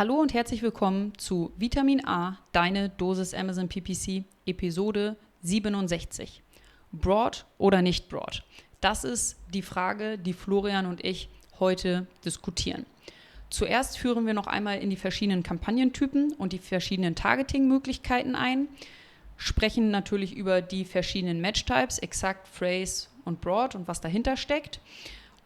Hallo und herzlich willkommen zu Vitamin A, deine Dosis Amazon PPC, Episode 67. Broad oder nicht broad? Das ist die Frage, die Florian und ich heute diskutieren. Zuerst führen wir noch einmal in die verschiedenen Kampagnentypen und die verschiedenen Targeting-Möglichkeiten ein, sprechen natürlich über die verschiedenen Match-Types, Exakt, Phrase und Broad und was dahinter steckt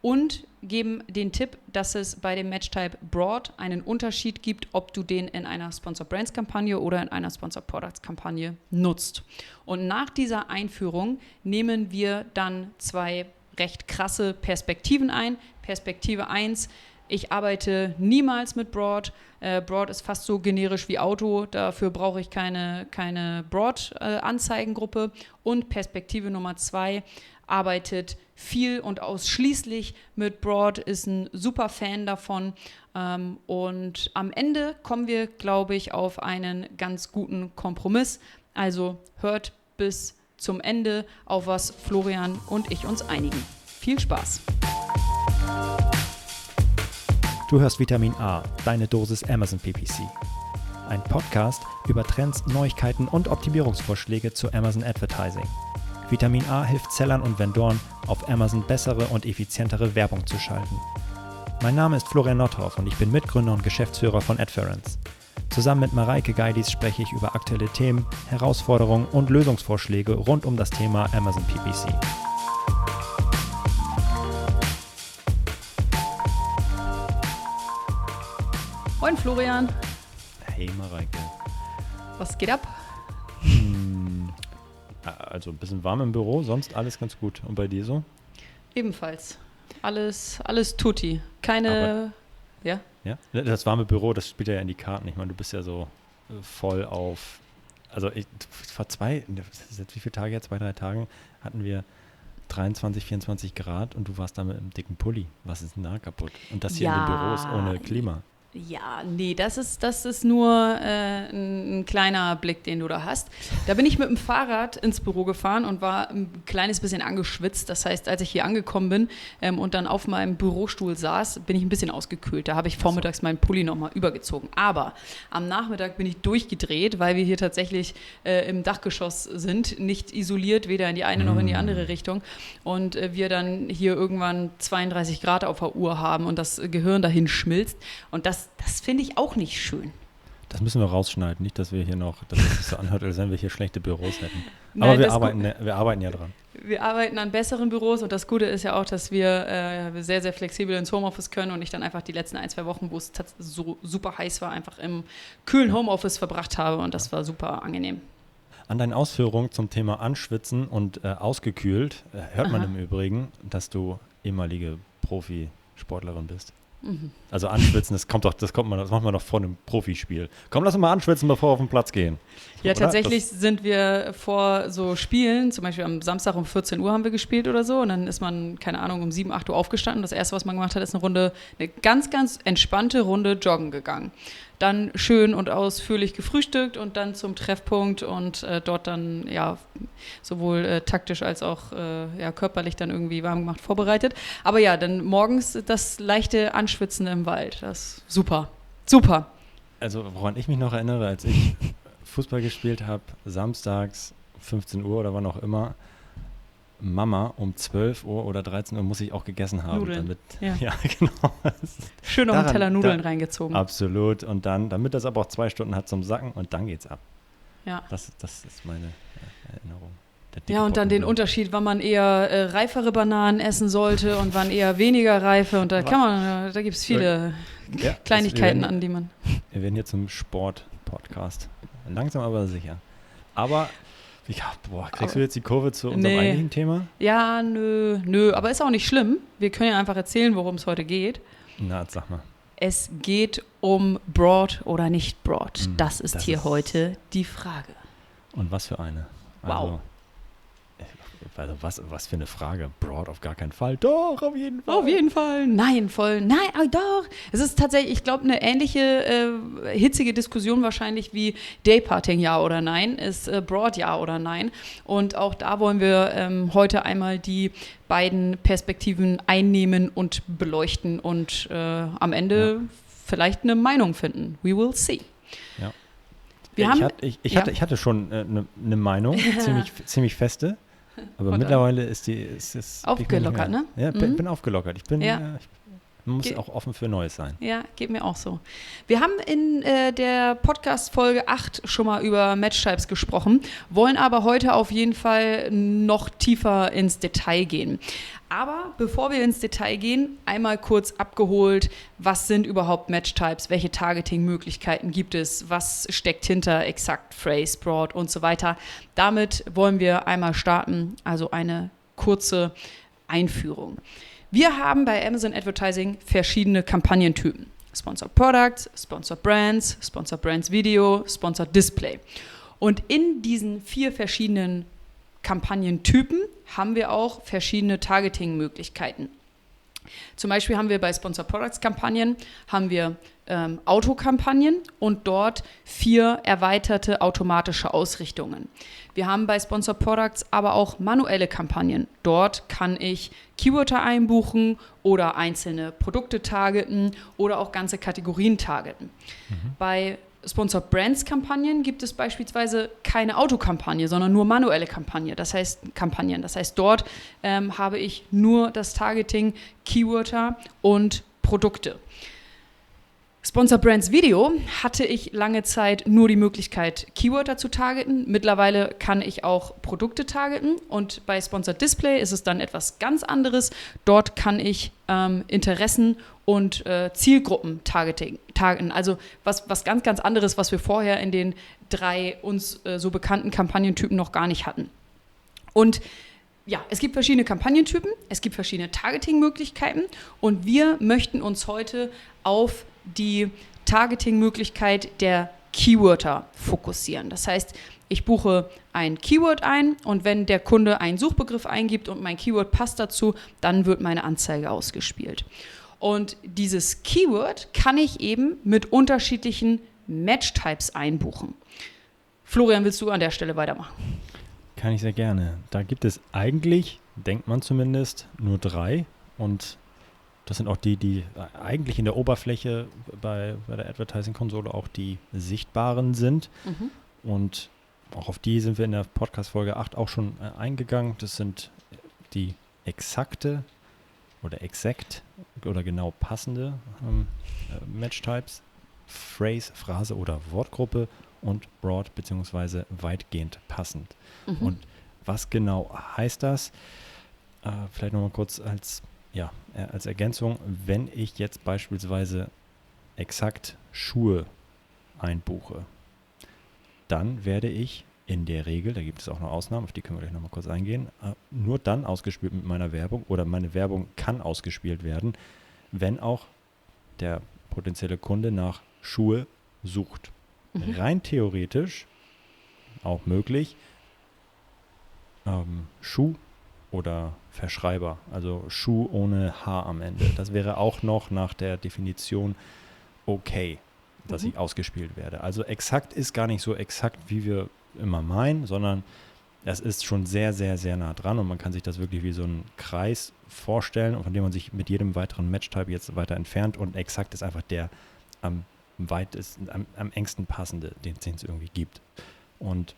und geben den Tipp, dass es bei dem Match-Type Broad einen Unterschied gibt, ob du den in einer Sponsor Brands Kampagne oder in einer Sponsor Products Kampagne nutzt. Und nach dieser Einführung nehmen wir dann zwei recht krasse Perspektiven ein. Perspektive 1, ich arbeite niemals mit Broad. Äh, Broad ist fast so generisch wie Auto. Dafür brauche ich keine, keine Broad-Anzeigengruppe. Äh, und Perspektive Nummer zwei arbeitet viel und ausschließlich mit Broad, ist ein super Fan davon. Ähm, und am Ende kommen wir, glaube ich, auf einen ganz guten Kompromiss. Also hört bis zum Ende, auf was Florian und ich uns einigen. Viel Spaß! Du hörst Vitamin A, deine Dosis Amazon PPC. Ein Podcast über Trends, Neuigkeiten und Optimierungsvorschläge zu Amazon Advertising. Vitamin A hilft Sellern und Vendoren, auf Amazon bessere und effizientere Werbung zu schalten. Mein Name ist Florian Nordhoff und ich bin Mitgründer und Geschäftsführer von Adference. Zusammen mit Mareike Geidis spreche ich über aktuelle Themen, Herausforderungen und Lösungsvorschläge rund um das Thema Amazon PPC. Moin Florian. Hey Mareike. Was geht ab? Also ein bisschen warm im Büro, sonst alles ganz gut. Und bei dir so? Ebenfalls. Alles, alles tutti. Keine. Aber, ja? Ja. Das warme Büro, das spielt ja in die Karten. Ich meine, du bist ja so äh, voll auf. Also ich, vor zwei, wie viele Tage jetzt? Zwei, drei Tagen hatten wir 23, 24 Grad und du warst da mit einem dicken Pulli. Was ist denn da kaputt? Und das hier ja, in den Büros ohne Klima. Ja, nee, das ist, das ist nur äh, ein, ein, kleiner Blick, den du da hast. Da bin ich mit dem Fahrrad ins Büro gefahren und war ein kleines bisschen angeschwitzt. Das heißt, als ich hier angekommen bin ähm, und dann auf meinem Bürostuhl saß, bin ich ein bisschen ausgekühlt. Da habe ich vormittags meinen Pulli nochmal übergezogen. Aber am Nachmittag bin ich durchgedreht, weil wir hier tatsächlich äh, im Dachgeschoss sind, nicht isoliert, weder in die eine noch in die mm. andere Richtung. Und äh, wir dann hier irgendwann 32 Grad auf der Uhr haben und das Gehirn dahin schmilzt. Und das das, finde ich auch nicht schön. Das müssen wir rausschneiden, nicht, dass wir hier noch, dass es sich so anhört, als wenn wir hier schlechte Büros hätten. Nein, Aber wir arbeiten, wir arbeiten ja dran. Wir arbeiten an besseren Büros und das Gute ist ja auch, dass wir äh, sehr, sehr flexibel ins Homeoffice können und ich dann einfach die letzten ein, zwei Wochen, wo es so super heiß war, einfach im kühlen Homeoffice verbracht habe und das war super angenehm. An deinen Ausführungen zum Thema Anschwitzen und äh, ausgekühlt äh, hört man Aha. im Übrigen, dass du ehemalige Profisportlerin bist. Also anschwitzen, das kommt doch, das kommt man, das macht man doch vor einem Profispiel. Komm, lass uns mal anschwitzen, bevor wir auf den Platz gehen. Ja, oder? tatsächlich das sind wir vor so Spielen, zum Beispiel am Samstag um 14 Uhr haben wir gespielt oder so, und dann ist man, keine Ahnung, um 7, 8 Uhr aufgestanden. Das erste, was man gemacht hat, ist eine Runde, eine ganz, ganz entspannte Runde joggen gegangen dann schön und ausführlich gefrühstückt und dann zum Treffpunkt und äh, dort dann ja sowohl äh, taktisch als auch äh, ja, körperlich dann irgendwie warm gemacht vorbereitet. Aber ja, dann morgens das leichte Anschwitzen im Wald. Das ist super. Super. Also woran ich mich noch erinnere, als ich Fußball gespielt habe, samstags 15 Uhr oder wann auch immer, Mama um 12 Uhr oder 13 Uhr muss ich auch gegessen haben. Nudeln. Damit, ja. ja, genau. Schön auf einen Teller Nudeln da, reingezogen. Absolut. Und dann, damit das aber auch zwei Stunden hat zum Sacken und dann geht's ab. Ja. Das, das ist meine Erinnerung. Ja, und dann den Unterschied, wann man eher äh, reifere Bananen essen sollte und wann eher weniger reife. Und da kann man, da gibt es viele ja, Kleinigkeiten, werden, an die man. Wir werden hier zum Sport-Podcast. Langsam aber sicher. Aber ja, boah, kriegst aber, du jetzt die Kurve zu unserem nee. eigentlichen Thema? Ja, nö, nö, aber ist auch nicht schlimm. Wir können ja einfach erzählen, worum es heute geht. Na, sag mal. Es geht um Broad oder nicht Broad. Hm, das ist das hier ist heute die Frage. Und was für eine? Also, wow. Also was, was für eine Frage. Broad auf gar keinen Fall. Doch, auf jeden Fall. Auf jeden Fall. Nein, voll. Nein, oh, doch. Es ist tatsächlich, ich glaube, eine ähnliche äh, hitzige Diskussion wahrscheinlich wie Dayparting ja oder nein. Ist äh, Broad ja oder nein. Und auch da wollen wir ähm, heute einmal die beiden Perspektiven einnehmen und beleuchten und äh, am Ende ja vielleicht eine Meinung finden. We will see. Ja. Wir ich, haben, hatte, ich, ich, ja. hatte, ich hatte schon eine äh, ne- ne Meinung, ziemlich, ziemlich feste. Aber mittlerweile ist die. Ist, ist, Aufgelockert, ne? Ja, bin, Mhm. bin aufgelockert. Ich bin. Ja. Äh, ich, man muss Ge- auch offen für Neues sein. Ja, geht mir auch so. Wir haben in äh, der Podcast-Folge 8 schon mal über Matchtypes gesprochen, wollen aber heute auf jeden Fall noch tiefer ins Detail gehen. Aber bevor wir ins Detail gehen, einmal kurz abgeholt, was sind überhaupt Matchtypes, welche Targeting-Möglichkeiten gibt es, was steckt hinter Exact, Phrase, Broad und so weiter. Damit wollen wir einmal starten, also eine kurze Einführung. Wir haben bei Amazon Advertising verschiedene Kampagnentypen. Sponsored Products, Sponsored Brands, Sponsored Brands Video, Sponsored Display. Und in diesen vier verschiedenen Kampagnentypen haben wir auch verschiedene Targeting-Möglichkeiten. Zum Beispiel haben wir bei Sponsored Products Kampagnen haben wir ähm, Autokampagnen und dort vier erweiterte automatische Ausrichtungen. Wir haben bei Sponsored Products aber auch manuelle Kampagnen. Dort kann ich Keywörter einbuchen oder einzelne Produkte targeten oder auch ganze Kategorien targeten. Bei Sponsored Brands Kampagnen gibt es beispielsweise keine Autokampagne, sondern nur manuelle Kampagne. Das heißt Kampagnen. Das heißt, dort ähm, habe ich nur das Targeting, Keywörter und Produkte. Sponsor Brands Video hatte ich lange Zeit nur die Möglichkeit, Keywörter zu targeten. Mittlerweile kann ich auch Produkte targeten und bei Sponsored Display ist es dann etwas ganz anderes. Dort kann ich ähm, Interessen und äh, Zielgruppen targeten. Also was, was ganz, ganz anderes, was wir vorher in den drei uns äh, so bekannten Kampagnentypen noch gar nicht hatten. Und ja, es gibt verschiedene Kampagnentypen, es gibt verschiedene Targeting-Möglichkeiten und wir möchten uns heute auf die Targeting-Möglichkeit der Keywörter fokussieren. Das heißt, ich buche ein Keyword ein und wenn der Kunde einen Suchbegriff eingibt und mein Keyword passt dazu, dann wird meine Anzeige ausgespielt. Und dieses Keyword kann ich eben mit unterschiedlichen Match-Types einbuchen. Florian, willst du an der Stelle weitermachen? Kann ich sehr gerne. Da gibt es eigentlich, denkt man zumindest, nur drei. Und das sind auch die, die eigentlich in der Oberfläche bei, bei der Advertising-Konsole auch die sichtbaren sind. Und auch auf die sind wir in der Podcast-Folge 8 auch schon äh, eingegangen. Das sind die exakte oder exakt oder genau passende ähm, äh, Match-Types, Phrase, Phrase oder Wortgruppe und broad bzw. weitgehend passend. Und was genau heißt das? Äh, vielleicht nochmal kurz als, ja, äh, als Ergänzung, wenn ich jetzt beispielsweise exakt Schuhe einbuche, dann werde ich in der Regel, da gibt es auch noch Ausnahmen, auf die können wir gleich nochmal kurz eingehen, äh, nur dann ausgespielt mit meiner Werbung oder meine Werbung kann ausgespielt werden, wenn auch der potenzielle Kunde nach Schuhe sucht. Rein theoretisch auch möglich, ähm, Schuh oder Verschreiber, also Schuh ohne H am Ende. Das wäre auch noch nach der Definition okay, dass Mhm. ich ausgespielt werde. Also exakt ist gar nicht so exakt, wie wir immer meinen, sondern es ist schon sehr, sehr, sehr nah dran und man kann sich das wirklich wie so einen Kreis vorstellen, von dem man sich mit jedem weiteren Matchtype jetzt weiter entfernt und exakt ist einfach der am weitesten, am, am engsten passende, den es irgendwie gibt. Und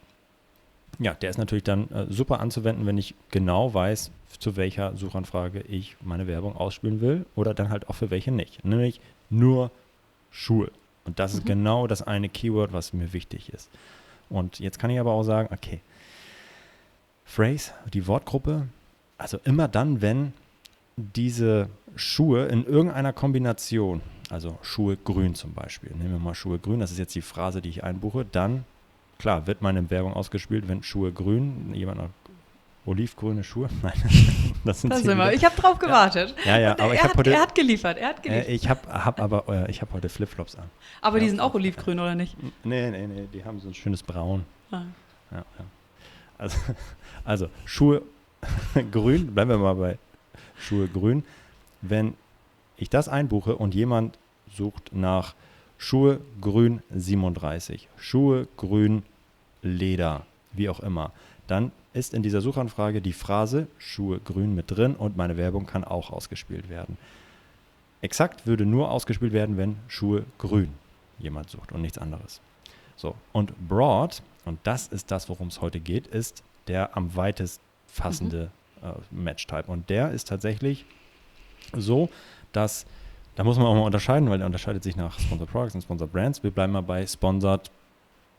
ja, der ist natürlich dann äh, super anzuwenden, wenn ich genau weiß, zu welcher Suchanfrage ich meine Werbung ausspielen will oder dann halt auch für welche nicht. Nämlich nur Schuhe. Und das ist Mhm. genau das eine Keyword, was mir wichtig ist. Und jetzt kann ich aber auch sagen, okay, Phrase, die Wortgruppe, also immer dann, wenn diese Schuhe in irgendeiner Kombination, also Schuhe grün zum Beispiel, nehmen wir mal Schuhe grün, das ist jetzt die Phrase, die ich einbuche, dann, klar, wird meine Werbung ausgespielt, wenn Schuhe grün, jemand noch olivgrüne Schuhe, nein, das sind Da sie sind wir. Ich habe drauf gewartet. Ja, ja, Und aber er, ich hat, heute, er hat geliefert. Er hat geliefert. äh, ich habe hab aber, äh, ich habe heute Flipflops an. Aber die ja, sind auch olivgrün, oder nicht? Nee, nee, nee, die haben so ein schönes Braun. Ah. Ja, ja. Also, also Schuhe grün, bleiben wir mal bei Schuhe grün. Wenn ich das einbuche und jemand sucht nach Schuhe grün 37, Schuhe grün Leder, wie auch immer, dann ist in dieser Suchanfrage die Phrase Schuhe grün mit drin und meine Werbung kann auch ausgespielt werden. exakt würde nur ausgespielt werden, wenn Schuhe grün jemand sucht und nichts anderes. So, und broad, und das ist das, worum es heute geht, ist der am weitest fassende mhm. äh, Match-Type. Und der ist tatsächlich so, dass, da muss man auch mal unterscheiden, weil der unterscheidet sich nach Sponsored Products und Sponsored Brands. Wir bleiben mal bei Sponsored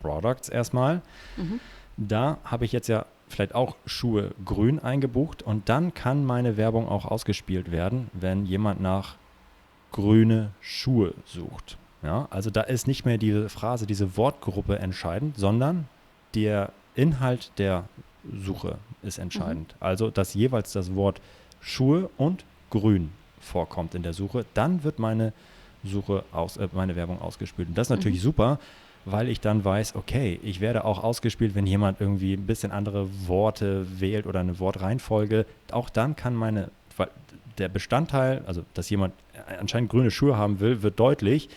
Products erstmal. Mhm. Da habe ich jetzt ja vielleicht auch Schuhe grün eingebucht und dann kann meine Werbung auch ausgespielt werden, wenn jemand nach grüne Schuhe sucht. Ja, also da ist nicht mehr diese Phrase, diese Wortgruppe entscheidend, sondern der Inhalt der Suche ist entscheidend. Mhm. Also, dass jeweils das Wort Schuhe und grün vorkommt in der Suche, dann wird meine Suche aus, äh, meine Werbung ausgespielt. Und das ist natürlich mhm. super, weil ich dann weiß, okay, ich werde auch ausgespielt, wenn jemand irgendwie ein bisschen andere Worte wählt oder eine Wortreihenfolge. Auch dann kann meine, der Bestandteil, also dass jemand anscheinend grüne Schuhe haben will, wird deutlich,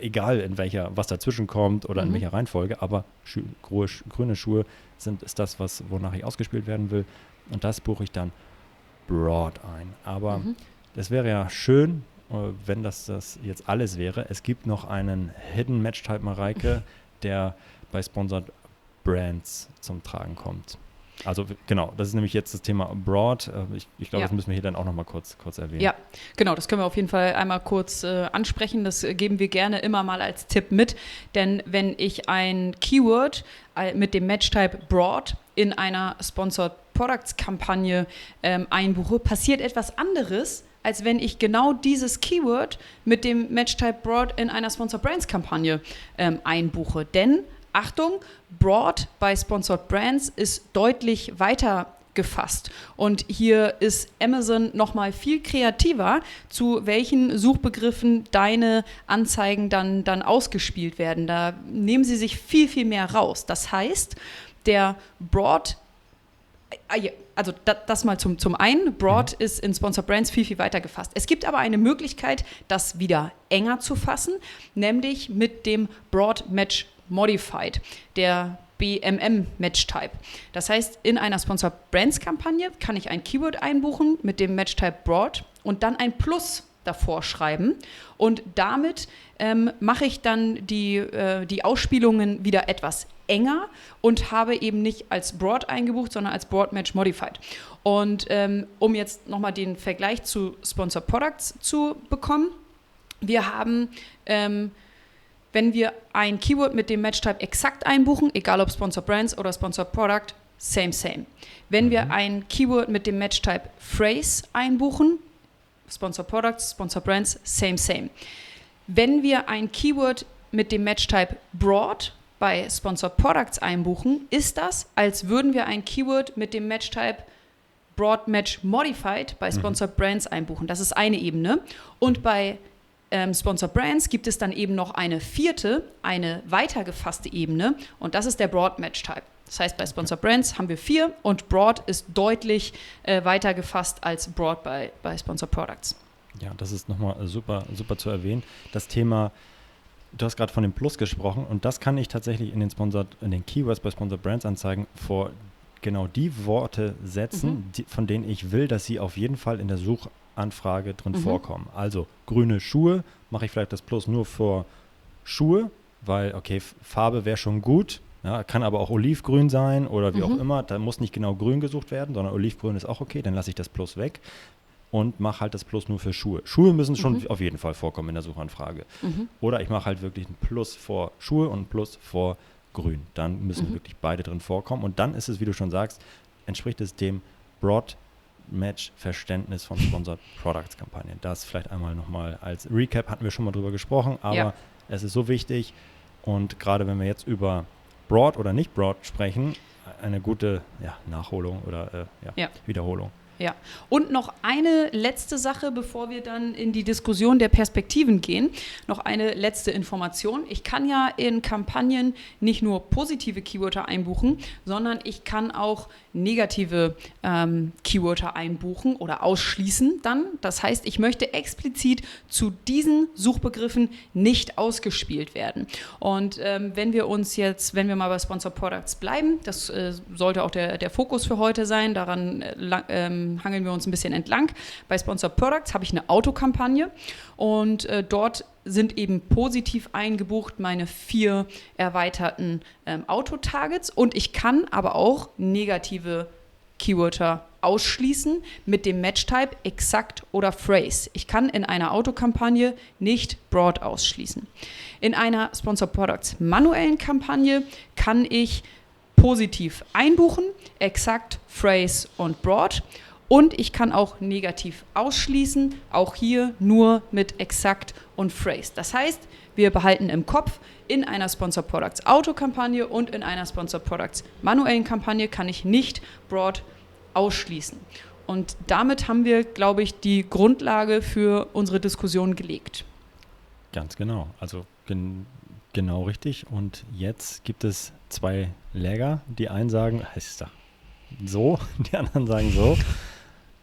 egal in welcher, was dazwischen kommt oder mhm. in welcher Reihenfolge, aber Schu grüne Schuhe sind, ist das, was, wonach ich ausgespielt werden will. Und das buche ich dann broad ein. Aber mhm. Das wäre ja schön, äh, wenn das, das jetzt alles wäre. Es gibt noch einen Hidden Match Type Mareike, der bei Sponsored Brands zum Tragen kommt. Also genau, das ist nämlich jetzt das Thema Broad. Äh, ich, ich glaube, ja. das müssen wir hier dann auch nochmal kurz, kurz erwähnen. Ja, genau, das können wir auf jeden Fall einmal kurz äh, ansprechen. Das geben wir gerne immer mal als Tipp mit. Denn wenn ich ein Keyword äh, mit dem Match-Type Broad in einer Sponsored Products Kampagne ähm, einbuche, passiert etwas anderes, als wenn ich genau dieses Keyword mit dem Match-Type Broad in einer Sponsored Brands Kampagne ähm, einbuche. Denn Achtung, Broad bei Sponsored Brands ist deutlich weiter gefasst. Und hier ist Amazon nochmal viel kreativer, zu welchen Suchbegriffen deine Anzeigen dann, dann ausgespielt werden. Da nehmen sie sich viel, viel mehr raus. Das heißt, der Broad, also das mal zum, zum einen, Broad mhm. ist in Sponsor Brands viel, viel weiter gefasst. Es gibt aber eine Möglichkeit, das wieder enger zu fassen, nämlich mit dem Broad Match Modified, der BMM Match Type. Das heißt, in einer Sponsor Brands Kampagne kann ich ein Keyword einbuchen mit dem Match Type Broad und dann ein Plus davor schreiben. Und damit ähm, mache ich dann die, äh, die Ausspielungen wieder etwas enger und habe eben nicht als Broad eingebucht, sondern als Broad Match Modified. Und ähm, um jetzt nochmal den Vergleich zu Sponsor Products zu bekommen, wir haben ähm, wenn wir ein Keyword mit dem Match-Type exakt einbuchen, egal ob Sponsor Brands oder Sponsor Product, same, same. Wenn mhm. wir ein Keyword mit dem Match-Type Phrase einbuchen, Sponsor Products, Sponsor Brands, same, same. Wenn wir ein Keyword mit dem Match-Type Broad bei Sponsor Products einbuchen, ist das, als würden wir ein Keyword mit dem Match-Type Broad Match Modified bei mhm. Sponsor. Brands einbuchen. Das ist eine Ebene. Und bei ähm, Sponsor Brands gibt es dann eben noch eine vierte, eine weitergefasste Ebene und das ist der Broad Match Type. Das heißt, bei Sponsor Brands haben wir vier und Broad ist deutlich äh, weiter gefasst als Broad bei, bei Sponsor Products. Ja, das ist nochmal super, super zu erwähnen. Das Thema, du hast gerade von dem Plus gesprochen und das kann ich tatsächlich in den, Sponsor, in den Keywords bei Sponsor Brands Anzeigen vor genau die Worte setzen, mhm. die, von denen ich will, dass sie auf jeden Fall in der Such Anfrage drin mhm. vorkommen. Also grüne Schuhe, mache ich vielleicht das Plus nur für Schuhe, weil, okay, Farbe wäre schon gut, ja, kann aber auch olivgrün sein oder wie mhm. auch immer. Da muss nicht genau grün gesucht werden, sondern olivgrün ist auch okay, dann lasse ich das Plus weg und mache halt das Plus nur für Schuhe. Schuhe müssen schon mhm. auf jeden Fall vorkommen in der Suchanfrage. Mhm. Oder ich mache halt wirklich ein Plus vor Schuhe und ein Plus vor Grün. Dann müssen mhm. wirklich beide drin vorkommen. Und dann ist es, wie du schon sagst, entspricht es dem Broad Match-Verständnis von Sponsored Products-Kampagnen. Das vielleicht einmal nochmal als Recap hatten wir schon mal drüber gesprochen, aber ja. es ist so wichtig und gerade wenn wir jetzt über Broad oder nicht Broad sprechen, eine gute ja, Nachholung oder äh, ja, ja. Wiederholung. Ja, und noch eine letzte Sache, bevor wir dann in die Diskussion der Perspektiven gehen. Noch eine letzte Information. Ich kann ja in Kampagnen nicht nur positive Keywörter einbuchen, sondern ich kann auch negative ähm, Keywörter einbuchen oder ausschließen dann. Das heißt, ich möchte explizit zu diesen Suchbegriffen nicht ausgespielt werden. Und ähm, wenn wir uns jetzt, wenn wir mal bei Sponsor Products bleiben, das äh, sollte auch der, der Fokus für heute sein, daran äh, ähm, hangeln wir uns ein bisschen entlang. Bei Sponsored Products habe ich eine Autokampagne und äh, dort sind eben positiv eingebucht meine vier erweiterten ähm, Autotargets und ich kann aber auch negative Keywörter ausschließen mit dem Match-Type exakt oder phrase. Ich kann in einer Autokampagne nicht broad ausschließen. In einer Sponsor Products manuellen Kampagne kann ich positiv einbuchen, exakt, phrase und broad. Und ich kann auch negativ ausschließen, auch hier nur mit exakt und phrase. Das heißt, wir behalten im Kopf, in einer Sponsor Products Autokampagne und in einer Sponsor Products manuellen Kampagne kann ich nicht broad ausschließen. Und damit haben wir, glaube ich, die Grundlage für unsere Diskussion gelegt. Ganz genau. Also gen genau richtig. Und jetzt gibt es zwei Läger. Die einen sagen, heißt so, die anderen sagen so.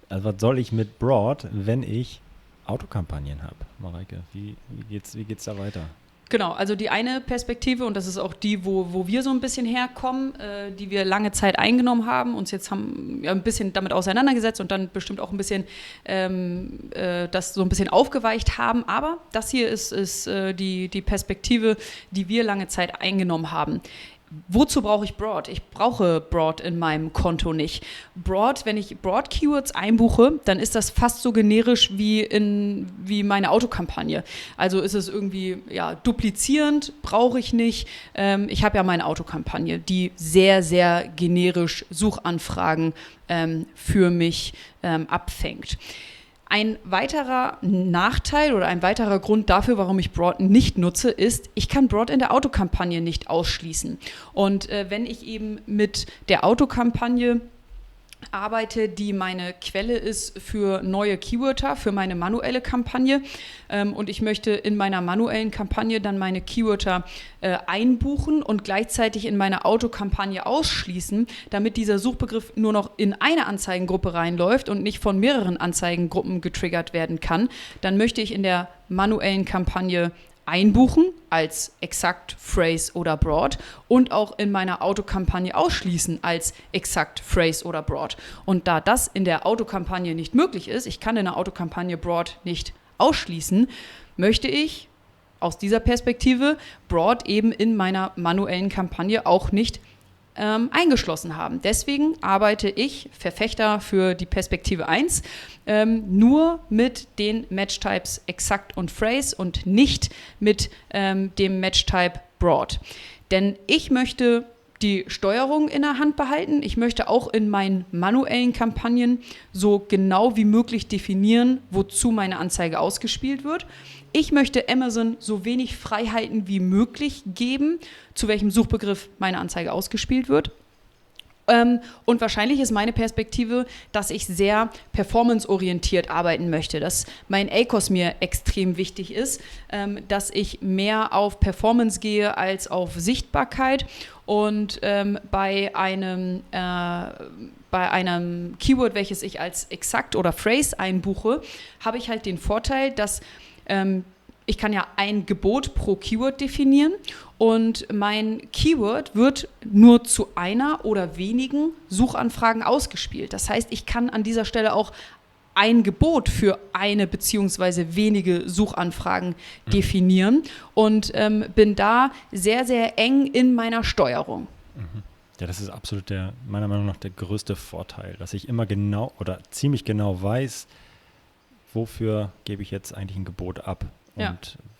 Also was soll ich mit Broad, wenn ich Autokampagnen habe? Mareike, wie, wie geht's, wie geht's da weiter? Genau, also die eine Perspektive, und das ist auch die, wo, wo wir so ein bisschen herkommen, äh, die wir lange Zeit eingenommen haben, uns jetzt haben ja, ein bisschen damit auseinandergesetzt und dann bestimmt auch ein bisschen ähm, äh, das so ein bisschen aufgeweicht haben. Aber das hier ist, ist äh, die, die Perspektive, die wir lange Zeit eingenommen haben wozu brauche ich Broad? Ich brauche Broad in meinem Konto nicht. Broad, wenn ich Broad-Keywords einbuche, dann ist das fast so generisch wie, in, wie meine Autokampagne. Also ist es irgendwie ja, duplizierend, brauche ich nicht. Ähm, ich habe ja meine Autokampagne, die sehr, sehr generisch Suchanfragen ähm, für mich ähm, abfängt. Ein weiterer Nachteil oder ein weiterer Grund dafür, warum ich Broad nicht nutze, ist, ich kann Broad in der Autokampagne nicht ausschließen. Und äh, wenn ich eben mit der Autokampagne arbeite, die meine Quelle ist für neue Keywörter, für meine manuelle Kampagne. Ähm, und ich möchte in meiner manuellen Kampagne dann meine Keywörter äh, einbuchen und gleichzeitig in meine Autokampagne ausschließen, damit dieser Suchbegriff nur noch in eine Anzeigengruppe reinläuft und nicht von mehreren Anzeigengruppen getriggert werden kann. Dann möchte ich in der manuellen Kampagne einbuchen als exakt, phrase oder broad und auch in meiner Autokampagne ausschließen als exakt, phrase oder broad. Und da das in der Autokampagne nicht möglich ist, ich kann in der Autokampagne broad nicht ausschließen, möchte ich aus dieser Perspektive broad eben in meiner manuellen Kampagne auch nicht ähm, eingeschlossen haben. Deswegen arbeite ich, Verfechter für die Perspektive 1, ähm, nur mit den Match-Types exakt und phrase und nicht mit ähm, dem Match-Type broad. Denn ich möchte die Steuerung in der Hand behalten. Ich möchte auch in meinen manuellen Kampagnen so genau wie möglich definieren, wozu meine Anzeige ausgespielt wird. Ich möchte Amazon so wenig Freiheiten wie möglich geben, zu welchem Suchbegriff meine Anzeige ausgespielt wird. Ähm, und wahrscheinlich ist meine Perspektive, dass ich sehr performanceorientiert arbeiten möchte, dass mein ACOS mir extrem wichtig ist, ähm, dass ich mehr auf Performance gehe als auf Sichtbarkeit. Und ähm, bei einem äh, bei einem Keyword, welches ich als exakt oder phrase einbuche, habe ich halt den Vorteil, dass ähm, ich kann ja ein Gebot pro Keyword definieren und mein Keyword wird nur zu einer oder wenigen Suchanfragen ausgespielt. Das heißt, ich kann an dieser Stelle auch ein Gebot für eine beziehungsweise wenige Suchanfragen mhm. definieren und ähm, bin da sehr, sehr eng in meiner Steuerung. Mhm. Ja, das ist absolut der, meiner Meinung nach der größte Vorteil, dass ich immer genau oder ziemlich genau weiß, wofür gebe ich jetzt eigentlich ein Gebot ab. Und ja.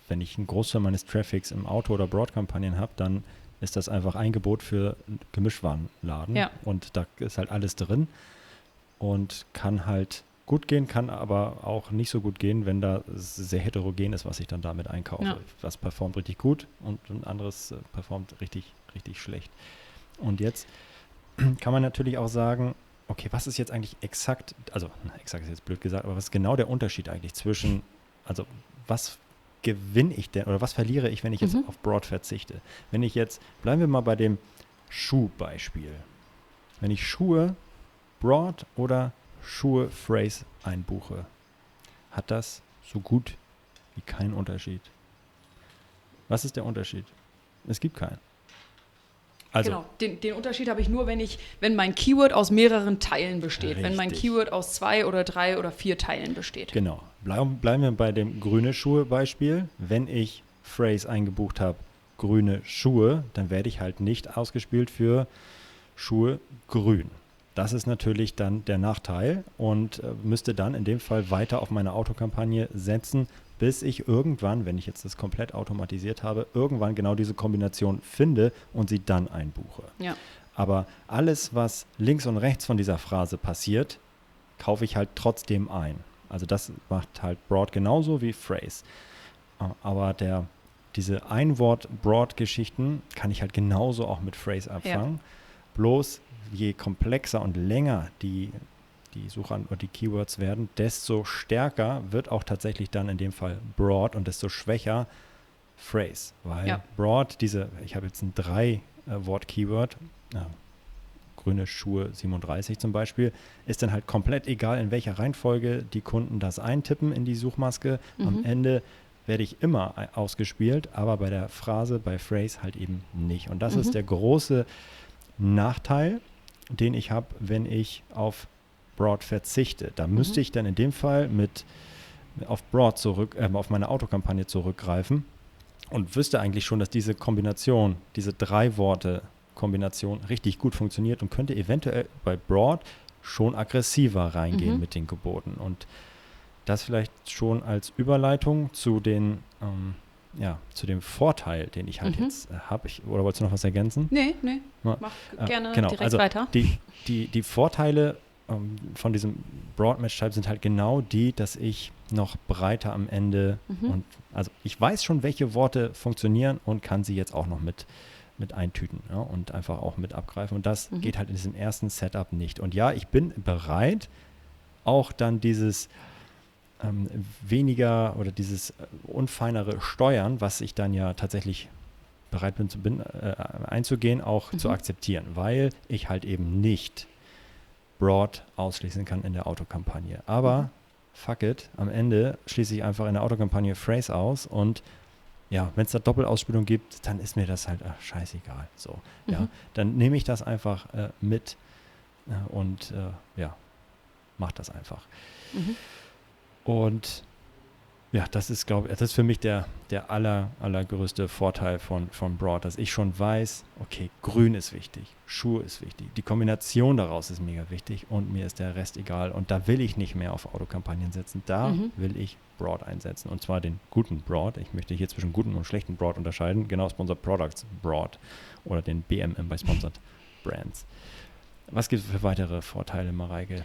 wenn ich einen Großteil meines Traffics im Auto- oder Broadkampagnen habe, dann ist das einfach ein Gebot für Gemischtwarenladen. Ja. Und da ist halt alles drin und kann halt gut gehen, kann aber auch nicht so gut gehen, wenn da sehr heterogen ist, was ich dann damit einkaufe. Ja. Was performt richtig gut und ein anderes äh, performt richtig, richtig schlecht. Und jetzt kann man natürlich auch sagen, okay, was ist jetzt eigentlich exakt, also exakt ist jetzt blöd gesagt, aber was ist genau der Unterschied eigentlich zwischen, also was gewinne ich denn oder was verliere ich, wenn ich jetzt mhm. auf Broad verzichte? Wenn ich jetzt, bleiben wir mal bei dem Schuhbeispiel. Wenn ich Schuhe Broad oder Schuhe Phrase einbuche, hat das so gut wie keinen Unterschied. Was ist der Unterschied? Es gibt keinen. Also, genau, den, den Unterschied habe ich nur, wenn ich, wenn mein Keyword aus mehreren Teilen besteht. Wenn mein Richtig. Keyword aus zwei oder drei oder vier Teilen besteht. Genau. Bleiben, bleiben wir bei dem grüne Schuhe-Beispiel. Wenn ich Phrase eingebucht habe, grüne Schuhe, dann werde ich halt nicht ausgespielt für Schuhe grün. Das ist natürlich dann der Nachteil und äh, müsste dann in dem Fall weiter auf meine Autokampagne setzen, bis ich irgendwann, wenn ich jetzt das komplett automatisiert habe, irgendwann genau diese Kombination finde und sie dann einbuche. Ja. Aber alles, was links und rechts von dieser Phrase passiert, kaufe ich halt trotzdem ein. Also das macht halt Broad genauso wie Phrase. Äh, Aber der, diese Einwort-Broad-Geschichten kann ich halt genauso auch mit Phrase abfangen. Bloß je komplexer und länger die, die Suchan oder die Keywords werden, desto stärker wird auch tatsächlich dann in dem Fall Broad und desto schwächer Phrase. Weil Ja. Broad, diese, ich habe jetzt ein Drei-Wort-Keyword, ja, grüne Schuhe 37 zum Beispiel, ist dann halt komplett egal, in welcher Reihenfolge die Kunden das eintippen in die Suchmaske. Am Mhm. Ende werde ich immer ei- ausgespielt, aber bei der Phrase, bei Phrase halt eben nicht. Und das Mhm. ist der große Nachteil, den ich habe, wenn ich auf Broad verzichte. Da müsste Mhm. ich dann in dem Fall mit auf Broad zurück, äh, auf meine Autokampagne zurückgreifen und wüsste eigentlich schon, dass diese Kombination, diese drei Worte Kombination richtig gut funktioniert und könnte eventuell bei Broad schon aggressiver reingehen Mhm. mit den Geboten. Und das vielleicht schon als Überleitung zu den, ähm, ja, zu dem Vorteil, den ich halt Mhm. jetzt äh, habe. Oder wolltest du noch was ergänzen? Nee, nee. Ja. Mach Äh, gerne genau, direkt also weiter. Die, die, die Vorteile ähm, von diesem Broad Match Type sind halt genau die, dass ich noch breiter am Ende Mhm. und also ich weiß schon, welche Worte funktionieren und kann sie jetzt auch noch mit, mit eintüten ja, und einfach auch mit abgreifen. Und das Mhm. geht halt in diesem ersten Setup nicht. Und ja, ich bin bereit, auch dann dieses ähm, weniger oder dieses äh, unfeinere Steuern, was ich dann ja tatsächlich bereit bin, zu bin äh, einzugehen, auch zu Mhm. akzeptieren, weil ich halt eben nicht broad ausschließen kann in der Autokampagne. Aber Mhm. fuck it, am Ende schließe ich einfach in der Autokampagne Phrase aus und ja, wenn es da Doppelausspielung gibt, dann ist mir das halt ach, scheißegal. So, ja, Mhm. dann nehme ich das einfach äh, mit äh, und äh, ja, mach das einfach. Mhm. Und ja, das ist, glaube ich, das ist für mich der, der aller, allergrößte Vorteil von, von Broad, dass ich schon weiß, okay, grün ist wichtig, Schuhe ist wichtig, die Kombination daraus ist mega wichtig und mir ist der Rest egal. Und da will ich nicht mehr auf Autokampagnen setzen, da Mhm. will ich Broad einsetzen und zwar den guten Broad. Ich möchte hier zwischen guten und schlechten Broad unterscheiden, genau Sponsored Products Broad oder den BMM bei Sponsored Brands. Was gibt es für weitere Vorteile, Mareike?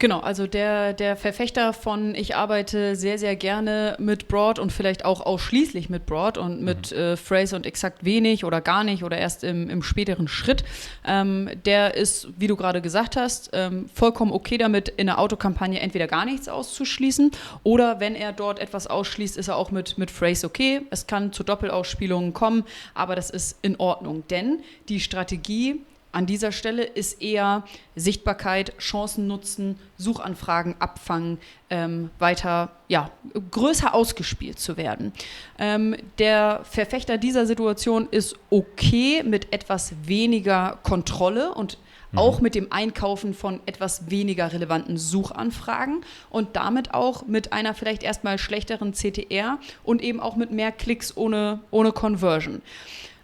Genau, also der, der Verfechter von ich arbeite sehr, sehr gerne mit Broad und vielleicht auch ausschließlich mit Broad und mit äh, Phrase und exakt wenig oder gar nicht oder erst im, im späteren Schritt, ähm, der ist, wie du gerade gesagt hast, ähm, vollkommen okay damit, in einer Autokampagne entweder gar nichts auszuschließen oder wenn er dort etwas ausschließt, ist er auch mit, mit Phrase okay. Es kann zu Doppelausspielungen kommen, aber das ist in Ordnung, denn die Strategie an dieser Stelle ist eher Sichtbarkeit, Chancen nutzen, Suchanfragen abfangen, ähm, weiter, ja, größer ausgespielt zu werden. Ähm, der Verfechter dieser Situation ist okay mit etwas weniger Kontrolle und auch mit dem Einkaufen von etwas weniger relevanten Suchanfragen und damit auch mit einer vielleicht erstmal schlechteren CTR und eben auch mit mehr Klicks ohne, ohne Conversion.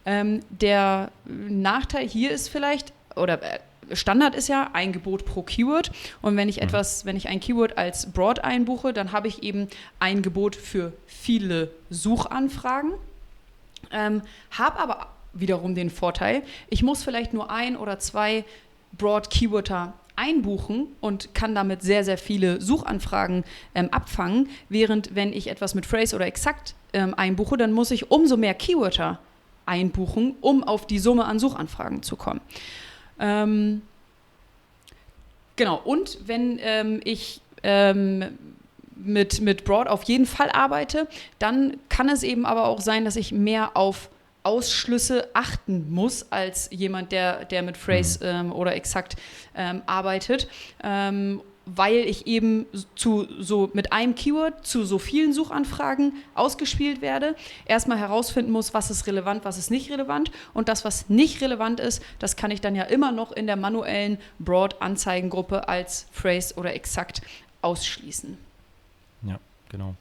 Ähm, der Nachteil hier ist vielleicht, oder äh, Standard ist ja ein Gebot pro Keyword. Und wenn ich etwas, wenn ich ein Keyword als Broad einbuche, dann habe ich eben ein Gebot für viele Suchanfragen. Ähm, habe aber wiederum den Vorteil, ich muss vielleicht nur ein oder zwei Broad Keywörter einbuchen und kann damit sehr, sehr viele Suchanfragen ähm, abfangen, während wenn ich etwas mit Phrase oder Exakt ähm, einbuche, dann muss ich umso mehr Keywörter einbuchen, um auf die Summe an Suchanfragen zu kommen. Ähm, genau, und wenn ähm, ich ähm, mit, mit Broad auf jeden Fall arbeite, dann kann es eben aber auch sein, dass ich mehr auf Ausschlüsse achten muss als jemand, der, der mit Phrase ähm, oder exakt ähm, arbeitet. Ähm, weil ich eben zu so mit einem Keyword zu so vielen Suchanfragen ausgespielt werde, erstmal herausfinden muss, was ist relevant, was ist nicht relevant und das, was nicht relevant ist, das kann ich dann ja immer noch in der manuellen Broad-Anzeigengruppe als Phrase oder exakt ausschließen. Ja, genau.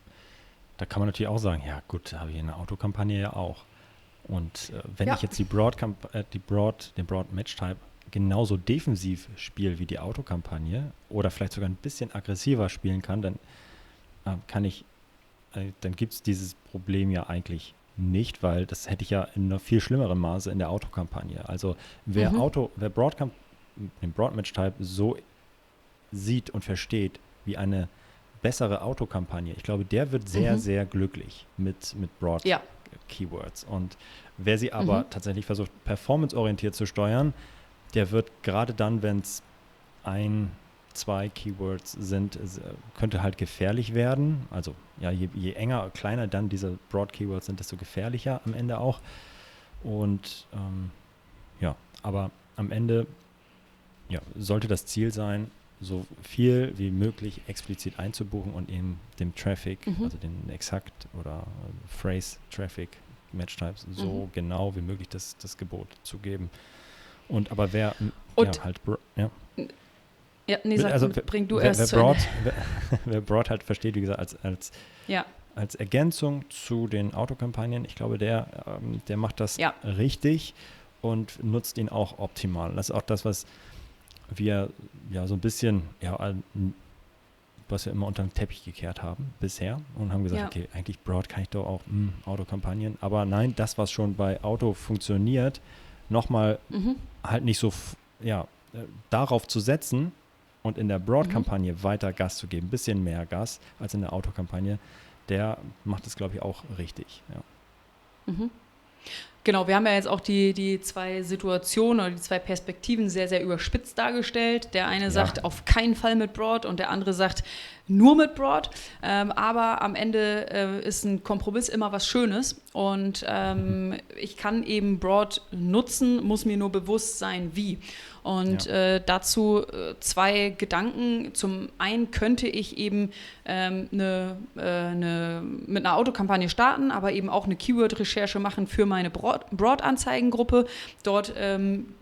Da kann man natürlich auch sagen, ja gut, habe ich in der Autokampagne ja auch. Und äh, wenn ja. ich jetzt die Broad, äh, die Broad, den Broad Match Type genauso defensiv spiele wie die Autokampagne oder vielleicht sogar ein bisschen aggressiver spielen kann, dann äh, kann ich, äh, dann gibt es dieses Problem ja eigentlich nicht, weil das hätte ich ja in einer viel schlimmeren Maße in der Autokampagne. Also wer mhm. Auto, wer Broadcam den Broadmatch-Type so sieht und versteht wie eine bessere Autokampagne, ich glaube, der wird sehr, mhm. sehr glücklich mit, mit Broad ja. Keywords. Und wer sie aber mhm. tatsächlich versucht, performanceorientiert zu steuern, der wird gerade dann, wenn es ein, zwei Keywords sind, könnte halt gefährlich werden. Also ja, je, je enger, kleiner dann diese Broad Keywords sind, desto gefährlicher am Ende auch. Und ähm, ja, aber am Ende ja, sollte das Ziel sein, so viel wie möglich explizit einzubuchen und eben dem Traffic, mhm. also den Exakt oder Phrase Traffic Match Types so mhm. genau wie möglich das, das Gebot zu geben. Und aber wer und ja, halt ja. Ja, nee, sag, also, bring du wer, erst wer Broad, wer, wer, Broad halt versteht, wie gesagt, als, als, ja. als Ergänzung zu den Autokampagnen, ich glaube, der, ähm, der macht das ja. richtig und nutzt ihn auch optimal. Das ist auch das, was wir ja so ein bisschen, ja, was wir immer unter den Teppich gekehrt haben bisher und haben gesagt, ja. okay, eigentlich Broad kann ich doch auch mh, hm, Autokampagnen, aber nein, das, was schon bei Auto funktioniert, nochmal mhm. halt nicht so, ja, äh, darauf zu setzen und in der Broad-Kampagne mhm. weiter Gas zu geben, ein bisschen mehr Gas als in der Autokampagne, der macht es, glaube ich, auch richtig. Ja. Mhm. Genau, wir haben ja jetzt auch die, die zwei Situationen oder die zwei Perspektiven sehr, sehr überspitzt dargestellt. Der eine ja. sagt auf keinen Fall mit Broad und der andere sagt nur mit Broad. Ähm, aber am Ende äh, ist ein Kompromiss immer was Schönes und ähm, ich kann eben Broad nutzen, muss mir nur bewusst sein, wie. Und ja. äh, dazu äh, zwei Gedanken. Zum einen könnte ich eben ähm, eine, äh, eine, mit einer Autokampagne starten, aber eben auch eine Keyword-Recherche machen für meine Broad-Anzeigengruppe, dort ähm,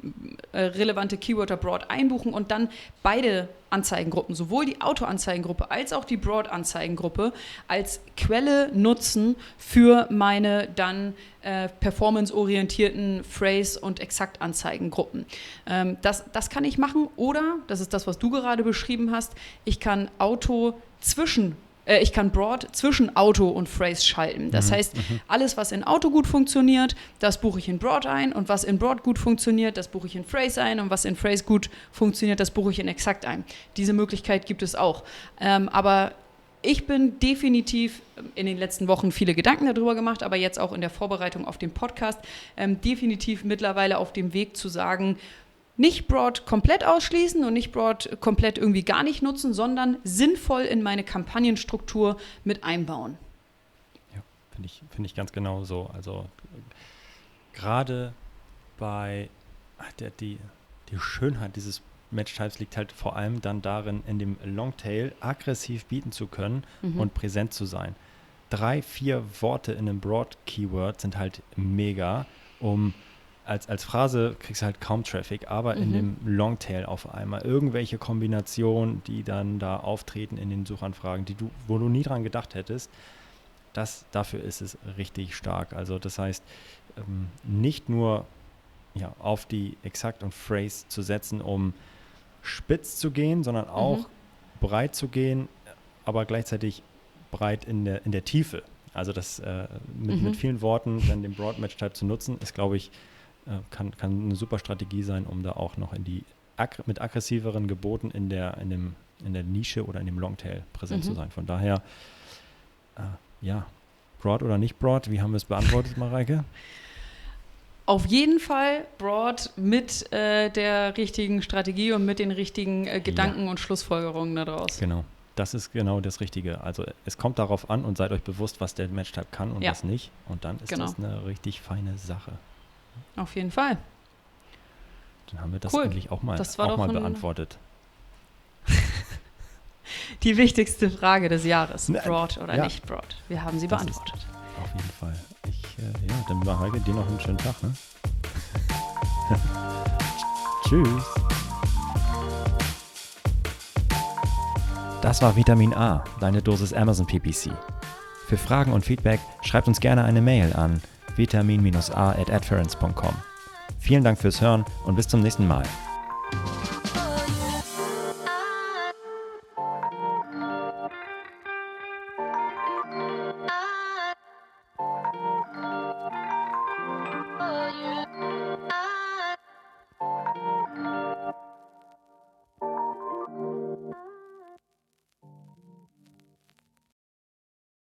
äh, relevante Keywörter Broad einbuchen und dann beide Anzeigengruppen, sowohl die Auto-Anzeigengruppe als auch die Broad-Anzeigengruppe, als Quelle nutzen für meine dann äh, performance-orientierten Phrase- und Exakt-Anzeigengruppen. Ähm, das, das kann ich machen oder, das ist das, was du gerade beschrieben hast, ich kann Auto zwischen äh, ich kann Broad zwischen Auto und Phrase schalten. Das mhm. heißt, mhm. alles, was in Auto gut funktioniert, das buche ich in Broad ein und was in Broad gut funktioniert, das buche ich in Phrase ein und was in Phrase gut funktioniert, das buche ich in Exakt ein. Diese Möglichkeit gibt es auch. Ähm, aber ich bin definitiv in den letzten Wochen viele Gedanken darüber gemacht, aber jetzt auch in der Vorbereitung auf den Podcast ähm, definitiv mittlerweile auf dem Weg zu sagen, nicht Broad komplett ausschließen und nicht Broad komplett irgendwie gar nicht nutzen, sondern sinnvoll in meine Kampagnenstruktur mit einbauen. Ja, finde ich, find ich ganz genau so. Also gerade bei der, die, die Schönheit dieses Match-Types liegt halt vor allem dann darin, in dem Longtail aggressiv bieten zu können mhm. und präsent zu sein. Drei, vier Worte in einem Broad-Keyword sind halt mega, um als, als Phrase kriegst du halt kaum Traffic, aber mhm. in dem Longtail auf einmal irgendwelche Kombinationen, die dann da auftreten in den Suchanfragen, die du, wo du nie dran gedacht hättest, das, dafür ist es richtig stark. Also das heißt, ähm, nicht nur ja, auf die Exakt und Phrase zu setzen, um spitz zu gehen, sondern auch mhm. breit zu gehen, aber gleichzeitig breit in der, in der Tiefe. Also das äh, mit, mhm. mit vielen Worten dann den Broad Match Type zu nutzen, ist, glaube ich, äh, kann, kann eine super Strategie sein, um da auch noch in die mit aggressiveren Geboten in der, in dem, in der Nische oder in dem Longtail präsent mhm. zu sein. Von daher, äh, ja, Broad oder nicht Broad, wie haben wir es beantwortet, Mareike? Auf jeden Fall Broad mit äh, der richtigen Strategie und mit den richtigen äh, Gedanken ja. und Schlussfolgerungen daraus. Genau. Das ist genau das Richtige. Also es kommt darauf an und seid euch bewusst, was der Match-Type kann und ja. was nicht. Und dann ist genau. das eine richtig feine Sache. Auf jeden Fall. Dann haben wir das cool. eigentlich auch mal, auch mal beantwortet. Die wichtigste Frage des Jahres. Broad oder ja. nicht broad? Wir haben sie Das beantwortet. Auf jeden Fall. Ich, äh, ja, dann war Heike dir noch einen schönen Tag, ne? Tschüss. Das war Vitamin A, deine Dosis Amazon PPC. Für Fragen und Feedback schreibt uns gerne eine Mail an vitamin-a at adference.com. Vielen Dank fürs Hören und bis zum nächsten Mal.